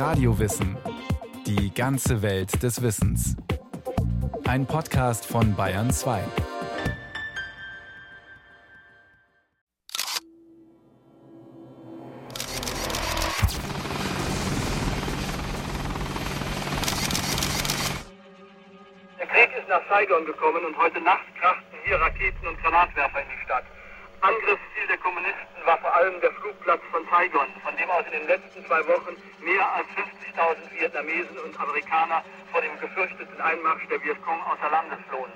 Radiowissen. Die ganze Welt des Wissens. Ein Podcast von Bayern 2. Der Krieg ist nach Saigon gekommen und heute Nacht krachten hier Raketen und Granatwerfer in die Stadt. War vor allem der Flugplatz von Saigon, von dem aus in den letzten zwei Wochen mehr als 50.000 Vietnamesen und Amerikaner vor dem gefürchteten Einmarsch der Vietcong außer Landes flohen.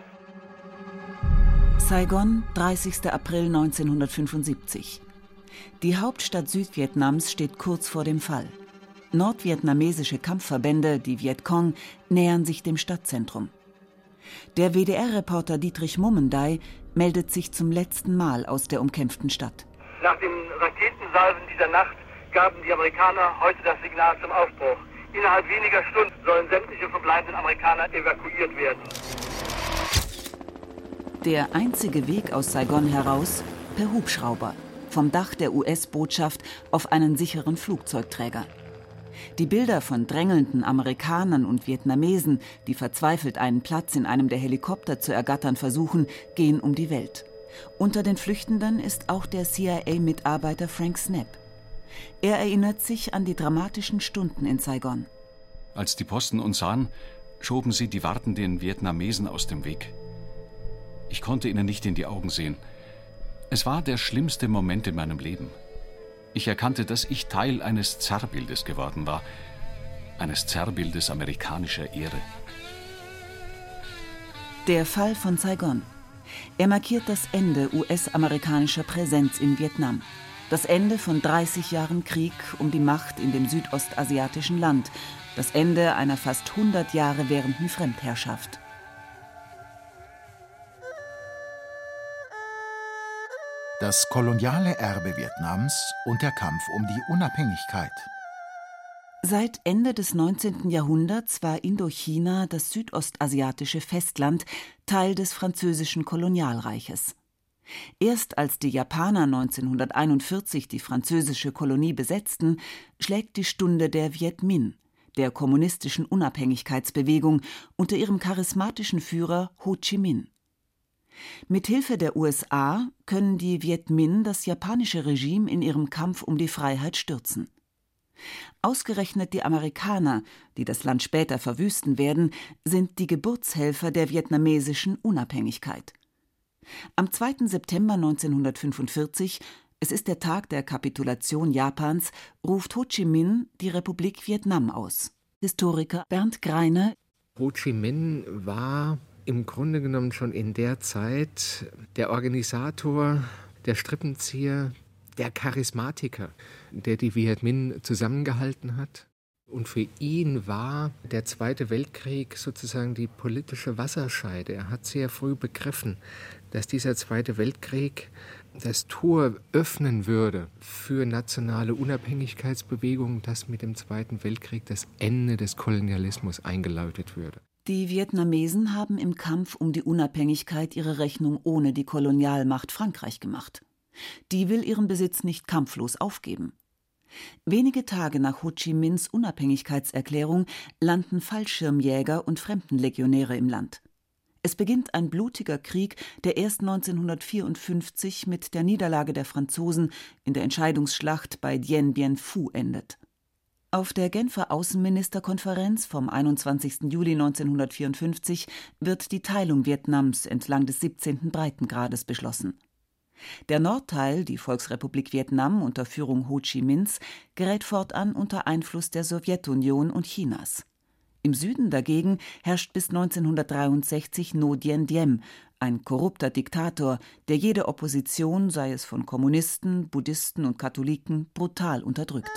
Saigon, 30. April 1975. Die Hauptstadt Südvietnams steht kurz vor dem Fall. Nordvietnamesische Kampfverbände, die Vietcong, nähern sich dem Stadtzentrum. Der WDR-Reporter Dietrich Mummendey meldet sich zum letzten Mal aus der umkämpften Stadt. Nach den Raketensalven dieser Nacht gaben die Amerikaner heute das Signal zum Aufbruch. Innerhalb weniger Stunden sollen sämtliche verbleibenden Amerikaner evakuiert werden. Der einzige Weg aus Saigon heraus per Hubschrauber vom Dach der US-Botschaft auf einen sicheren Flugzeugträger. Die Bilder von drängelnden Amerikanern und Vietnamesen, die verzweifelt einen Platz in einem der Helikopter zu ergattern versuchen, gehen um die Welt. Unter den Flüchtenden ist auch der CIA-Mitarbeiter Frank Snapp. Er erinnert sich an die dramatischen Stunden in Saigon. Als die Posten uns sahen, schoben sie die wartenden Vietnamesen aus dem Weg. Ich konnte ihnen nicht in die Augen sehen. Es war der schlimmste Moment in meinem Leben. Ich erkannte, dass ich Teil eines Zerrbildes geworden war, eines Zerrbildes amerikanischer Ehre. Der Fall von Saigon. Er markiert das Ende US-amerikanischer Präsenz in Vietnam. Das Ende von 30 Jahren Krieg um die Macht in dem südostasiatischen Land. Das Ende einer fast 100 Jahre währenden Fremdherrschaft. Das koloniale Erbe Vietnams und der Kampf um die Unabhängigkeit. Seit Ende des 19. Jahrhunderts war Indochina, das südostasiatische Festland, Teil des französischen Kolonialreiches. Erst als die Japaner 1941 die französische Kolonie besetzten, schlägt die Stunde der Viet Minh, der kommunistischen Unabhängigkeitsbewegung unter ihrem charismatischen Führer Ho Chi Minh. Mithilfe der USA können die Viet Minh das japanische Regime in ihrem Kampf um die Freiheit stürzen. Ausgerechnet die Amerikaner, die das Land später verwüsten werden, sind die Geburtshelfer der vietnamesischen Unabhängigkeit. Am 2. September 1945, es ist der Tag der Kapitulation Japans, ruft Ho Chi Minh die Republik Vietnam aus. Historiker Bernd Greiner Ho Chi Minh war im Grunde genommen schon in der Zeit der Organisator, der Strippenzieher, der Charismatiker, der die Viet Minh zusammengehalten hat. Und für ihn war der Zweite Weltkrieg sozusagen die politische Wasserscheide. Er hat sehr früh begriffen, dass dieser Zweite Weltkrieg das Tor öffnen würde für nationale Unabhängigkeitsbewegungen, dass mit dem Zweiten Weltkrieg das Ende des Kolonialismus eingeläutet würde. Die Vietnamesen haben im Kampf um die Unabhängigkeit ihre Rechnung ohne die Kolonialmacht Frankreich gemacht. Die will ihren Besitz nicht kampflos aufgeben. Wenige Tage nach Ho Chi Minhs Unabhängigkeitserklärung landen Fallschirmjäger und Fremdenlegionäre im Land. Es beginnt ein blutiger Krieg, der erst 1954 mit der Niederlage der Franzosen in der Entscheidungsschlacht bei Dien Bien Phu endet. Auf der Genfer Außenministerkonferenz vom 21. Juli 1954 wird die Teilung Vietnams entlang des 17. Breitengrades beschlossen. Der Nordteil, die Volksrepublik Vietnam unter Führung Ho Chi Minhs, gerät fortan unter Einfluss der Sowjetunion und Chinas. Im Süden dagegen herrscht bis 1963 No Dien Diem, ein korrupter Diktator, der jede Opposition, sei es von Kommunisten, Buddhisten und Katholiken, brutal unterdrückt.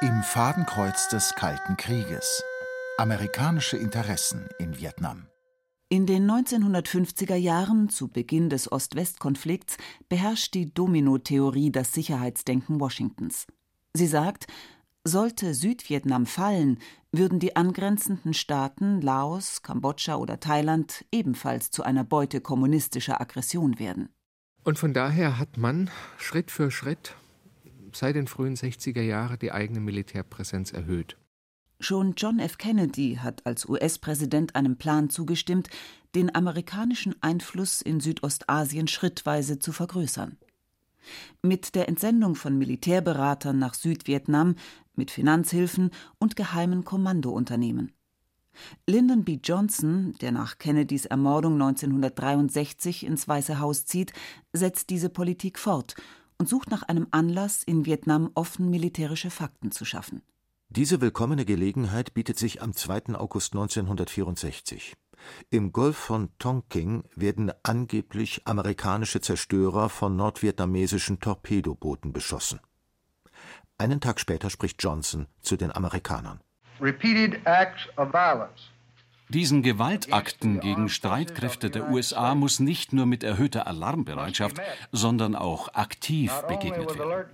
Im Fadenkreuz des Kalten Krieges. Amerikanische Interessen in Vietnam. In den 1950er Jahren, zu Beginn des Ost-West-Konflikts, beherrscht die Domino-Theorie das Sicherheitsdenken Washingtons. Sie sagt, sollte Südvietnam fallen, würden die angrenzenden Staaten Laos, Kambodscha oder Thailand ebenfalls zu einer Beute kommunistischer Aggression werden. Und von daher hat man Schritt für Schritt seit den frühen 60er Jahren die eigene Militärpräsenz erhöht. Schon John F. Kennedy hat als US-Präsident einem Plan zugestimmt, den amerikanischen Einfluss in Südostasien schrittweise zu vergrößern. Mit der Entsendung von Militärberatern nach Südvietnam, mit Finanzhilfen und geheimen Kommandounternehmen. Lyndon B. Johnson, der nach Kennedys Ermordung 1963 ins Weiße Haus zieht, setzt diese Politik fort und sucht nach einem Anlass, in Vietnam offen militärische Fakten zu schaffen. Diese willkommene Gelegenheit bietet sich am 2. August 1964. Im Golf von Tonking werden angeblich amerikanische Zerstörer von nordvietnamesischen Torpedobooten beschossen. Einen Tag später spricht Johnson zu den Amerikanern. Diesen Gewaltakten gegen Streitkräfte der USA muss nicht nur mit erhöhter Alarmbereitschaft, sondern auch aktiv begegnet werden.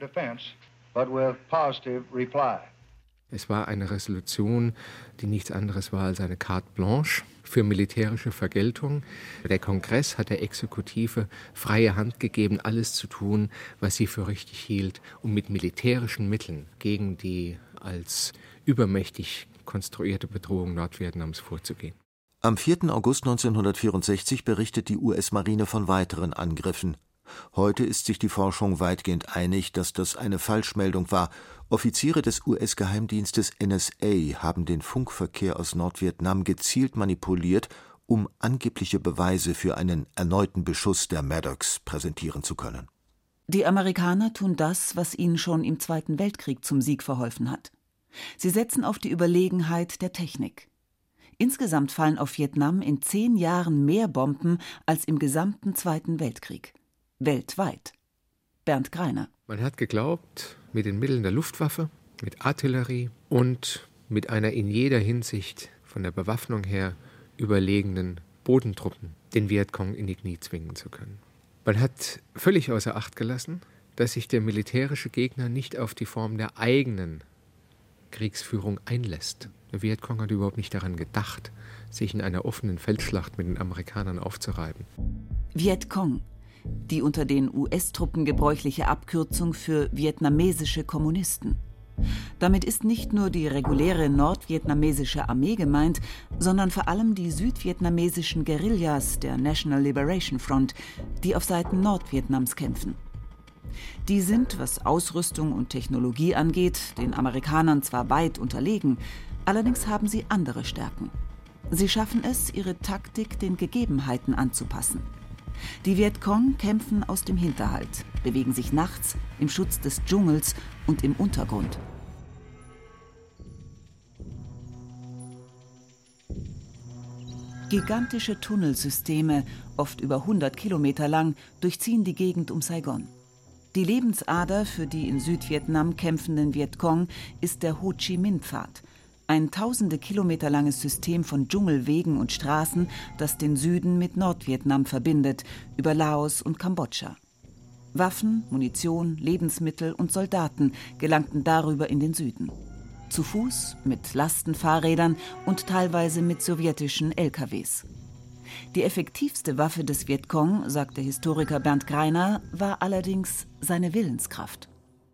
Es war eine Resolution, die nichts anderes war als eine carte blanche für militärische Vergeltung. Der Kongress hat der Exekutive freie Hand gegeben, alles zu tun, was sie für richtig hielt, um mit militärischen Mitteln gegen die als übermächtig konstruierte Bedrohung Nordvietnams vorzugehen. Am 4. August 1964 berichtet die US-Marine von weiteren Angriffen. Heute ist sich die Forschung weitgehend einig, dass das eine Falschmeldung war. Offiziere des US-Geheimdienstes NSA haben den Funkverkehr aus Nordvietnam gezielt manipuliert, um angebliche Beweise für einen erneuten Beschuss der Maddox präsentieren zu können. Die Amerikaner tun das, was ihnen schon im Zweiten Weltkrieg zum Sieg verholfen hat. Sie setzen auf die Überlegenheit der Technik. Insgesamt fallen auf Vietnam in zehn Jahren mehr Bomben als im gesamten Zweiten Weltkrieg weltweit. Bernd Greiner. Man hat geglaubt, mit den Mitteln der Luftwaffe, mit Artillerie und mit einer in jeder Hinsicht von der Bewaffnung her überlegenen Bodentruppen den Vietcong in die Knie zwingen zu können. Man hat völlig außer Acht gelassen, dass sich der militärische Gegner nicht auf die Form der eigenen Kriegsführung einlässt. Der Vietcong hat überhaupt nicht daran gedacht, sich in einer offenen Feldschlacht mit den Amerikanern aufzureiben. Vietcong, die unter den US-Truppen gebräuchliche Abkürzung für vietnamesische Kommunisten. Damit ist nicht nur die reguläre nordvietnamesische Armee gemeint, sondern vor allem die südvietnamesischen Guerillas der National Liberation Front, die auf Seiten Nordvietnams kämpfen. Die sind, was Ausrüstung und Technologie angeht, den Amerikanern zwar weit unterlegen, allerdings haben sie andere Stärken. Sie schaffen es, ihre Taktik den Gegebenheiten anzupassen. Die Vietcong kämpfen aus dem Hinterhalt, bewegen sich nachts im Schutz des Dschungels und im Untergrund. Gigantische Tunnelsysteme, oft über 100 Kilometer lang, durchziehen die Gegend um Saigon. Die Lebensader für die in Südvietnam kämpfenden Vietcong ist der Ho Chi Minh-Pfad, ein tausende Kilometer langes System von Dschungelwegen und Straßen, das den Süden mit Nordvietnam verbindet, über Laos und Kambodscha. Waffen, Munition, Lebensmittel und Soldaten gelangten darüber in den Süden. Zu Fuß, mit Lastenfahrrädern und teilweise mit sowjetischen LKWs. Die effektivste Waffe des Vietcong, sagt der Historiker Bernd Greiner, war allerdings seine Willenskraft.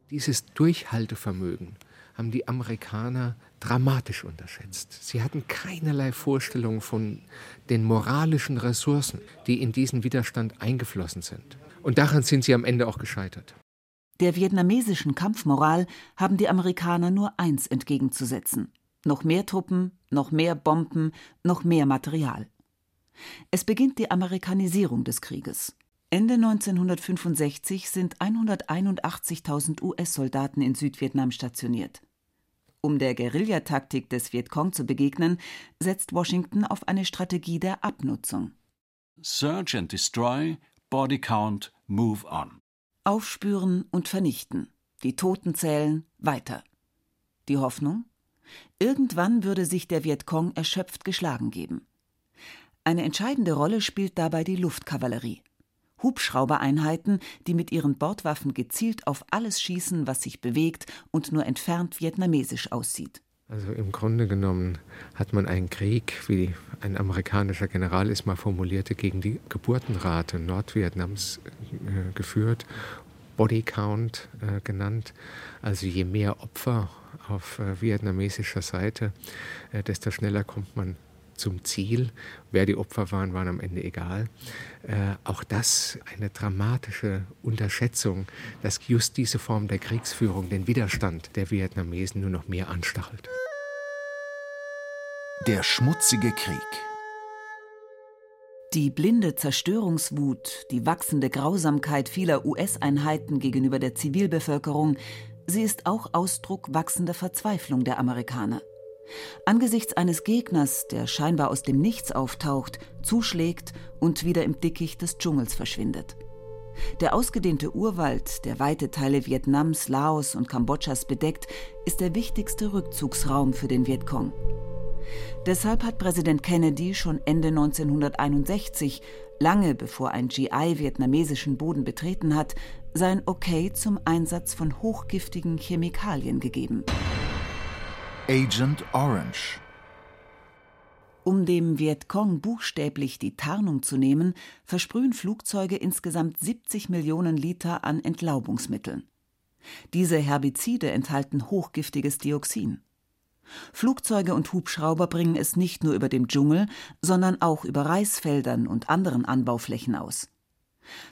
Dieses Durchhaltevermögen haben die Amerikaner dramatisch unterschätzt. Sie hatten keinerlei Vorstellung von den moralischen Ressourcen, die in diesen Widerstand eingeflossen sind. Und daran sind sie am Ende auch gescheitert. Der vietnamesischen Kampfmoral haben die Amerikaner nur eins entgegenzusetzen. Noch mehr Truppen, noch mehr Bomben, noch mehr Material. Es beginnt die Amerikanisierung des Krieges. Ende 1965 sind 181.000 US-Soldaten in Südvietnam stationiert. Um der Guerillataktik des Vietcong zu begegnen, setzt Washington auf eine Strategie der Abnutzung. Search and destroy, body count, move on. Aufspüren und vernichten, die Toten zählen, weiter. Die Hoffnung? Irgendwann würde sich der Vietcong erschöpft geschlagen geben. Eine entscheidende Rolle spielt dabei die Luftkavallerie. Hubschraubereinheiten, die mit ihren Bordwaffen gezielt auf alles schießen, was sich bewegt und nur entfernt vietnamesisch aussieht. Also im Grunde genommen hat man einen Krieg, wie ein amerikanischer General es mal formulierte, gegen die Geburtenrate Nordvietnams äh, geführt Body Count äh, genannt. Also je mehr Opfer auf äh, vietnamesischer Seite, äh, desto schneller kommt man zum Ziel. Wer die Opfer waren, waren am Ende egal. Äh, auch das eine dramatische Unterschätzung, dass just diese Form der Kriegsführung den Widerstand der Vietnamesen nur noch mehr anstachelt. Der schmutzige Krieg. Die blinde Zerstörungswut, die wachsende Grausamkeit vieler US-Einheiten gegenüber der Zivilbevölkerung, sie ist auch Ausdruck wachsender Verzweiflung der Amerikaner. Angesichts eines Gegners, der scheinbar aus dem Nichts auftaucht, zuschlägt und wieder im Dickicht des Dschungels verschwindet. Der ausgedehnte Urwald, der weite Teile Vietnams, Laos und Kambodschas bedeckt, ist der wichtigste Rückzugsraum für den Vietcong. Deshalb hat Präsident Kennedy schon Ende 1961, lange bevor ein GI vietnamesischen Boden betreten hat, sein Okay zum Einsatz von hochgiftigen Chemikalien gegeben. Agent Orange um dem Vietcong buchstäblich die Tarnung zu nehmen, versprühen Flugzeuge insgesamt 70 Millionen Liter an Entlaubungsmitteln. Diese Herbizide enthalten hochgiftiges Dioxin. Flugzeuge und Hubschrauber bringen es nicht nur über dem Dschungel, sondern auch über Reisfeldern und anderen Anbauflächen aus.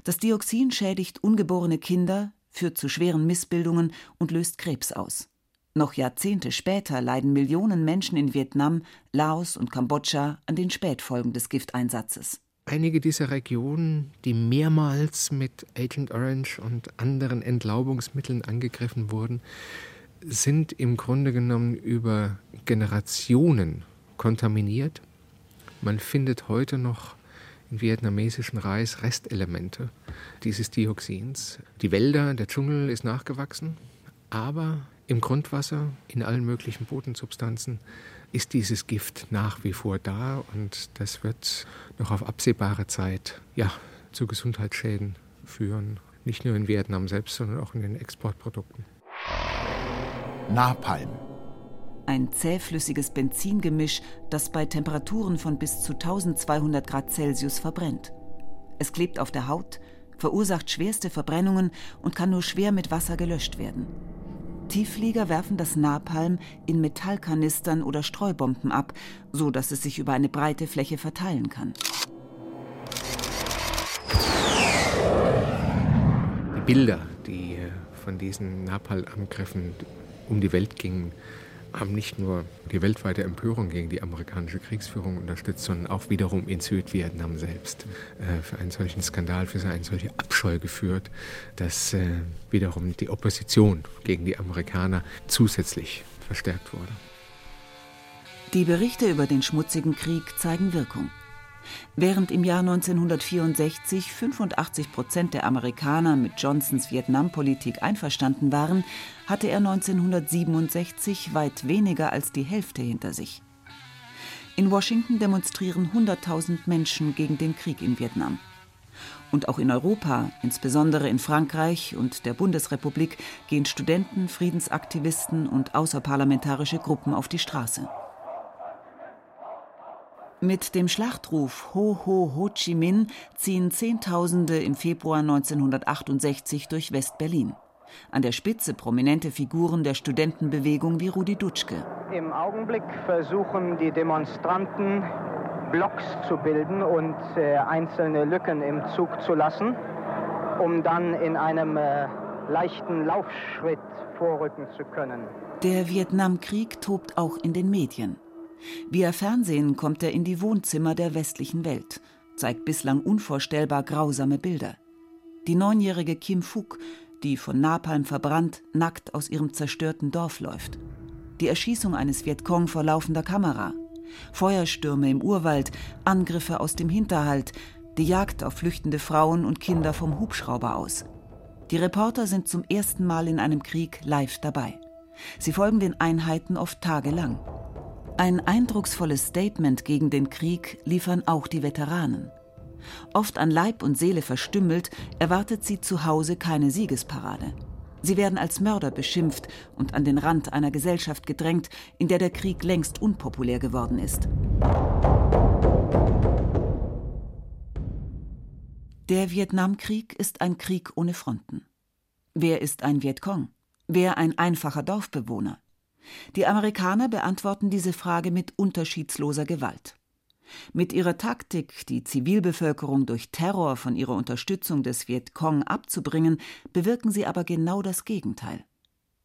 Das Dioxin schädigt ungeborene Kinder, führt zu schweren Missbildungen und löst Krebs aus. Noch Jahrzehnte später leiden Millionen Menschen in Vietnam, Laos und Kambodscha an den Spätfolgen des Gifteinsatzes. Einige dieser Regionen, die mehrmals mit Agent Orange und anderen Entlaubungsmitteln angegriffen wurden, sind im Grunde genommen über Generationen kontaminiert. Man findet heute noch in vietnamesischen Reis Restelemente dieses Dioxins. Die Wälder, der Dschungel ist nachgewachsen, aber im Grundwasser, in allen möglichen Bodensubstanzen ist dieses Gift nach wie vor da und das wird noch auf absehbare Zeit ja, zu Gesundheitsschäden führen. Nicht nur in Vietnam selbst, sondern auch in den Exportprodukten. Napalm. Ein zähflüssiges Benzingemisch, das bei Temperaturen von bis zu 1200 Grad Celsius verbrennt. Es klebt auf der Haut, verursacht schwerste Verbrennungen und kann nur schwer mit Wasser gelöscht werden. Tiefflieger werfen das Napalm in Metallkanistern oder Streubomben ab, so dass es sich über eine breite Fläche verteilen kann. Die Bilder, die äh, von diesen Napalm-Angriffen um die Welt gingen, haben nicht nur die weltweite Empörung gegen die amerikanische Kriegsführung unterstützt, sondern auch wiederum in Südvietnam selbst äh, für einen solchen Skandal, für eine solche Abscheu geführt, dass äh, wiederum die Opposition gegen die Amerikaner zusätzlich verstärkt wurde. Die Berichte über den schmutzigen Krieg zeigen Wirkung. Während im Jahr 1964 85 Prozent der Amerikaner mit Johnsons Vietnampolitik einverstanden waren, hatte er 1967 weit weniger als die Hälfte hinter sich. In Washington demonstrieren 100.000 Menschen gegen den Krieg in Vietnam. Und auch in Europa, insbesondere in Frankreich und der Bundesrepublik, gehen Studenten, Friedensaktivisten und außerparlamentarische Gruppen auf die Straße. Mit dem Schlachtruf Ho Ho Ho Chi Minh ziehen Zehntausende im Februar 1968 durch West-Berlin. An der Spitze prominente Figuren der Studentenbewegung wie Rudi Dutschke. Im Augenblick versuchen die Demonstranten, Blocks zu bilden und äh, einzelne Lücken im Zug zu lassen, um dann in einem äh, leichten Laufschritt vorrücken zu können. Der Vietnamkrieg tobt auch in den Medien. Via Fernsehen kommt er in die Wohnzimmer der westlichen Welt, zeigt bislang unvorstellbar grausame Bilder. Die neunjährige Kim Phuc, die von Napalm verbrannt, nackt aus ihrem zerstörten Dorf läuft. Die Erschießung eines Vietcong vor laufender Kamera. Feuerstürme im Urwald, Angriffe aus dem Hinterhalt, die Jagd auf flüchtende Frauen und Kinder vom Hubschrauber aus. Die Reporter sind zum ersten Mal in einem Krieg live dabei. Sie folgen den Einheiten oft tagelang. Ein eindrucksvolles Statement gegen den Krieg liefern auch die Veteranen. Oft an Leib und Seele verstümmelt, erwartet sie zu Hause keine Siegesparade. Sie werden als Mörder beschimpft und an den Rand einer Gesellschaft gedrängt, in der der Krieg längst unpopulär geworden ist. Der Vietnamkrieg ist ein Krieg ohne Fronten. Wer ist ein Vietcong? Wer ein einfacher Dorfbewohner? Die Amerikaner beantworten diese Frage mit unterschiedsloser Gewalt. Mit ihrer Taktik, die Zivilbevölkerung durch Terror von ihrer Unterstützung des Vietcong abzubringen, bewirken sie aber genau das Gegenteil.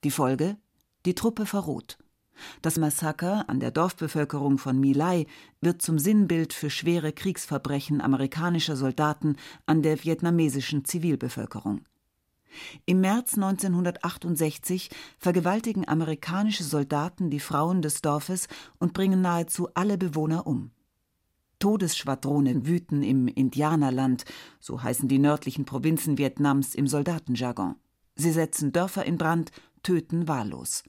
Die Folge? Die Truppe verroht. Das Massaker an der Dorfbevölkerung von My Lai wird zum Sinnbild für schwere Kriegsverbrechen amerikanischer Soldaten an der vietnamesischen Zivilbevölkerung. Im März 1968 vergewaltigen amerikanische Soldaten die Frauen des Dorfes und bringen nahezu alle Bewohner um. Todesschwadronen wüten im Indianerland, so heißen die nördlichen Provinzen Vietnams im Soldatenjargon. Sie setzen Dörfer in Brand, töten wahllos.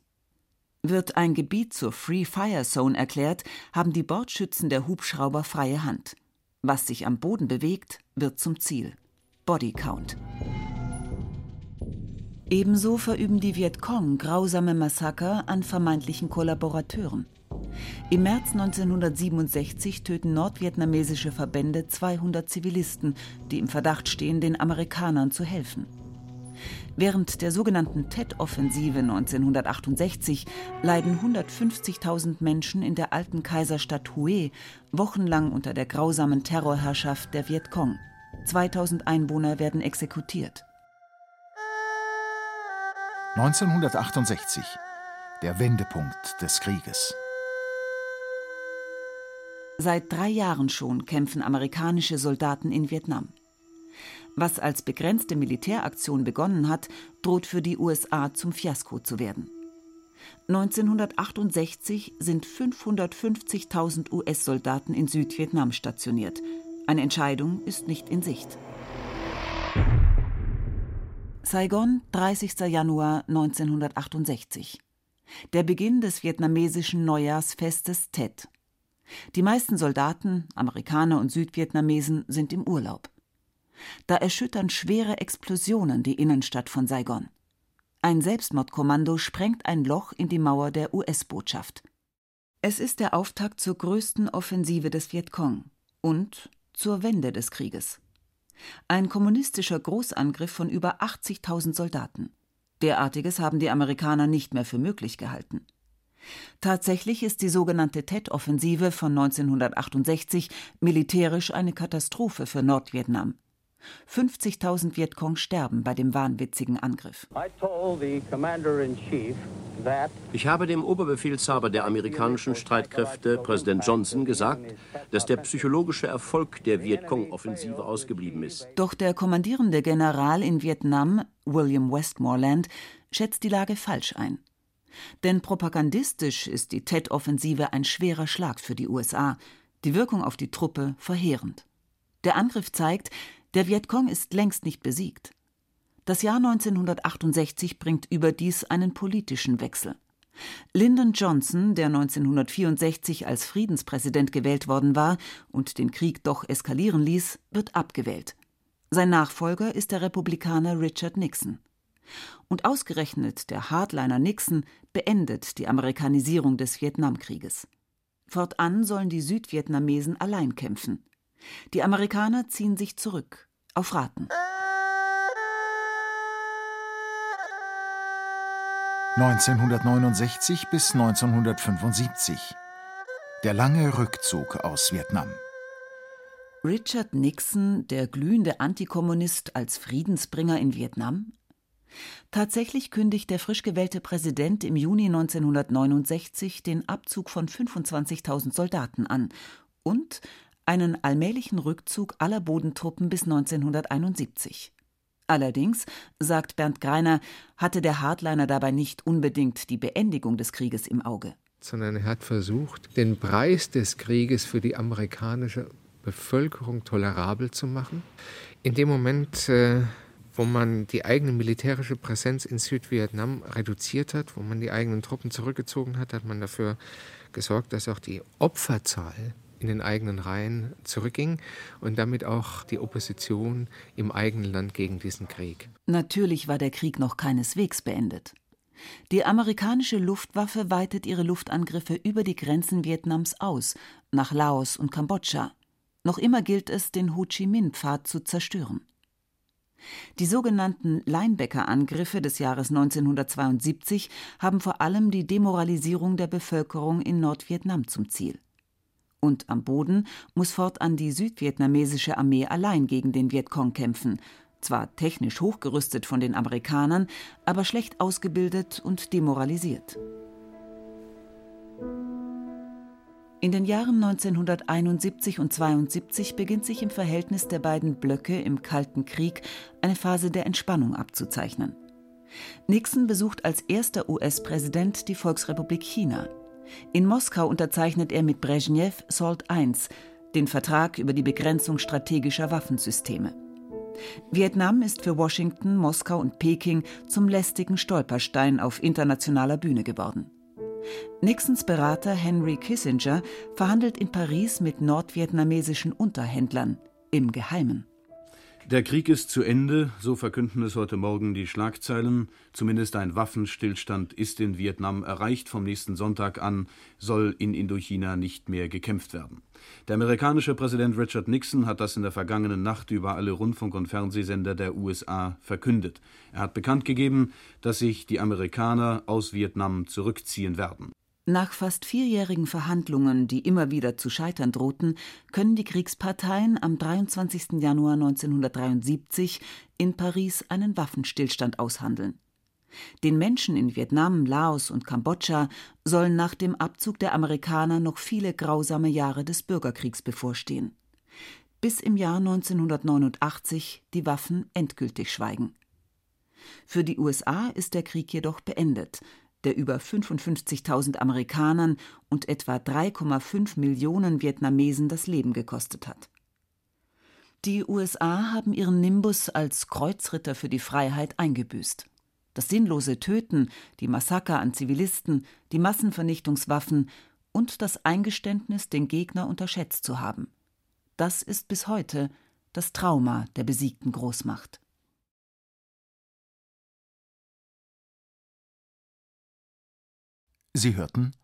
Wird ein Gebiet zur Free Fire Zone erklärt, haben die Bordschützen der Hubschrauber freie Hand. Was sich am Boden bewegt, wird zum Ziel. Body Count. Ebenso verüben die Vietcong grausame Massaker an vermeintlichen Kollaborateuren. Im März 1967 töten nordvietnamesische Verbände 200 Zivilisten, die im Verdacht stehen, den Amerikanern zu helfen. Während der sogenannten Tet-Offensive 1968 leiden 150.000 Menschen in der alten Kaiserstadt Hue wochenlang unter der grausamen Terrorherrschaft der Vietcong. 2000 Einwohner werden exekutiert. 1968, der Wendepunkt des Krieges. Seit drei Jahren schon kämpfen amerikanische Soldaten in Vietnam. Was als begrenzte Militäraktion begonnen hat, droht für die USA zum Fiasko zu werden. 1968 sind 550.000 US-Soldaten in Südvietnam stationiert. Eine Entscheidung ist nicht in Sicht. Saigon, 30. Januar 1968. Der Beginn des vietnamesischen Neujahrsfestes Tet. Die meisten Soldaten, Amerikaner und Südvietnamesen, sind im Urlaub. Da erschüttern schwere Explosionen die Innenstadt von Saigon. Ein Selbstmordkommando sprengt ein Loch in die Mauer der US-Botschaft. Es ist der Auftakt zur größten Offensive des Vietcong und zur Wende des Krieges. Ein kommunistischer Großangriff von über 80.000 Soldaten. Derartiges haben die Amerikaner nicht mehr für möglich gehalten. Tatsächlich ist die sogenannte Tet-Offensive von 1968 militärisch eine Katastrophe für Nordvietnam. 50.000 Vietcong sterben bei dem wahnwitzigen Angriff. Ich habe dem Oberbefehlshaber der amerikanischen Streitkräfte, Präsident Johnson, gesagt, dass der psychologische Erfolg der Vietcong-Offensive ausgeblieben ist. Doch der kommandierende General in Vietnam, William Westmoreland, schätzt die Lage falsch ein. Denn propagandistisch ist die Tet-Offensive ein schwerer Schlag für die USA, die Wirkung auf die Truppe verheerend. Der Angriff zeigt, der Vietcong ist längst nicht besiegt. Das Jahr 1968 bringt überdies einen politischen Wechsel. Lyndon Johnson, der 1964 als Friedenspräsident gewählt worden war und den Krieg doch eskalieren ließ, wird abgewählt. Sein Nachfolger ist der Republikaner Richard Nixon. Und ausgerechnet der Hardliner Nixon beendet die Amerikanisierung des Vietnamkrieges. Fortan sollen die Südvietnamesen allein kämpfen. Die Amerikaner ziehen sich zurück, auf Raten. 1969 bis 1975. Der lange Rückzug aus Vietnam. Richard Nixon, der glühende Antikommunist als Friedensbringer in Vietnam? Tatsächlich kündigt der frisch gewählte Präsident im Juni 1969 den Abzug von 25.000 Soldaten an und einen allmählichen Rückzug aller Bodentruppen bis 1971. Allerdings, sagt Bernd Greiner, hatte der Hardliner dabei nicht unbedingt die Beendigung des Krieges im Auge. Sondern er hat versucht, den Preis des Krieges für die amerikanische Bevölkerung tolerabel zu machen. In dem Moment, äh, wo man die eigene militärische Präsenz in Südvietnam reduziert hat, wo man die eigenen Truppen zurückgezogen hat, hat man dafür gesorgt, dass auch die Opferzahl in den eigenen Reihen zurückging und damit auch die Opposition im eigenen Land gegen diesen Krieg. Natürlich war der Krieg noch keineswegs beendet. Die amerikanische Luftwaffe weitet ihre Luftangriffe über die Grenzen Vietnams aus, nach Laos und Kambodscha. Noch immer gilt es, den Ho Chi Minh-Pfad zu zerstören. Die sogenannten Linebacker-Angriffe des Jahres 1972 haben vor allem die Demoralisierung der Bevölkerung in Nordvietnam zum Ziel. Und am Boden muss fortan die südvietnamesische Armee allein gegen den Vietcong kämpfen, zwar technisch hochgerüstet von den Amerikanern, aber schlecht ausgebildet und demoralisiert. In den Jahren 1971 und 72 beginnt sich im Verhältnis der beiden Blöcke im Kalten Krieg eine Phase der Entspannung abzuzeichnen. Nixon besucht als erster US-Präsident die Volksrepublik China. In Moskau unterzeichnet er mit Brezhnev SALT I, den Vertrag über die Begrenzung strategischer Waffensysteme. Vietnam ist für Washington, Moskau und Peking zum lästigen Stolperstein auf internationaler Bühne geworden. Nixons Berater Henry Kissinger verhandelt in Paris mit nordvietnamesischen Unterhändlern im Geheimen. Der Krieg ist zu Ende, so verkünden es heute Morgen die Schlagzeilen. Zumindest ein Waffenstillstand ist in Vietnam erreicht. Vom nächsten Sonntag an soll in Indochina nicht mehr gekämpft werden. Der amerikanische Präsident Richard Nixon hat das in der vergangenen Nacht über alle Rundfunk- und Fernsehsender der USA verkündet. Er hat bekannt gegeben, dass sich die Amerikaner aus Vietnam zurückziehen werden. Nach fast vierjährigen Verhandlungen, die immer wieder zu scheitern drohten, können die Kriegsparteien am 23. Januar 1973 in Paris einen Waffenstillstand aushandeln. Den Menschen in Vietnam, Laos und Kambodscha sollen nach dem Abzug der Amerikaner noch viele grausame Jahre des Bürgerkriegs bevorstehen. Bis im Jahr 1989 die Waffen endgültig schweigen. Für die USA ist der Krieg jedoch beendet, der über 55.000 Amerikanern und etwa 3,5 Millionen Vietnamesen das Leben gekostet hat. Die USA haben ihren Nimbus als Kreuzritter für die Freiheit eingebüßt. Das sinnlose Töten, die Massaker an Zivilisten, die Massenvernichtungswaffen und das Eingeständnis, den Gegner unterschätzt zu haben. Das ist bis heute das Trauma der besiegten Großmacht. Sie hörten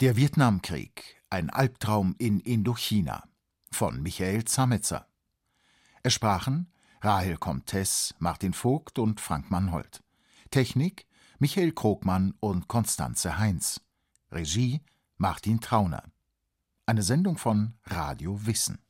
Der Vietnamkrieg, ein Albtraum in Indochina von Michael Zametzer. Es sprachen Rahel Comtes, Martin Vogt und Frank Mannhold. Technik Michael Krogmann und Konstanze Heinz. Regie Martin Trauner. Eine Sendung von Radio Wissen.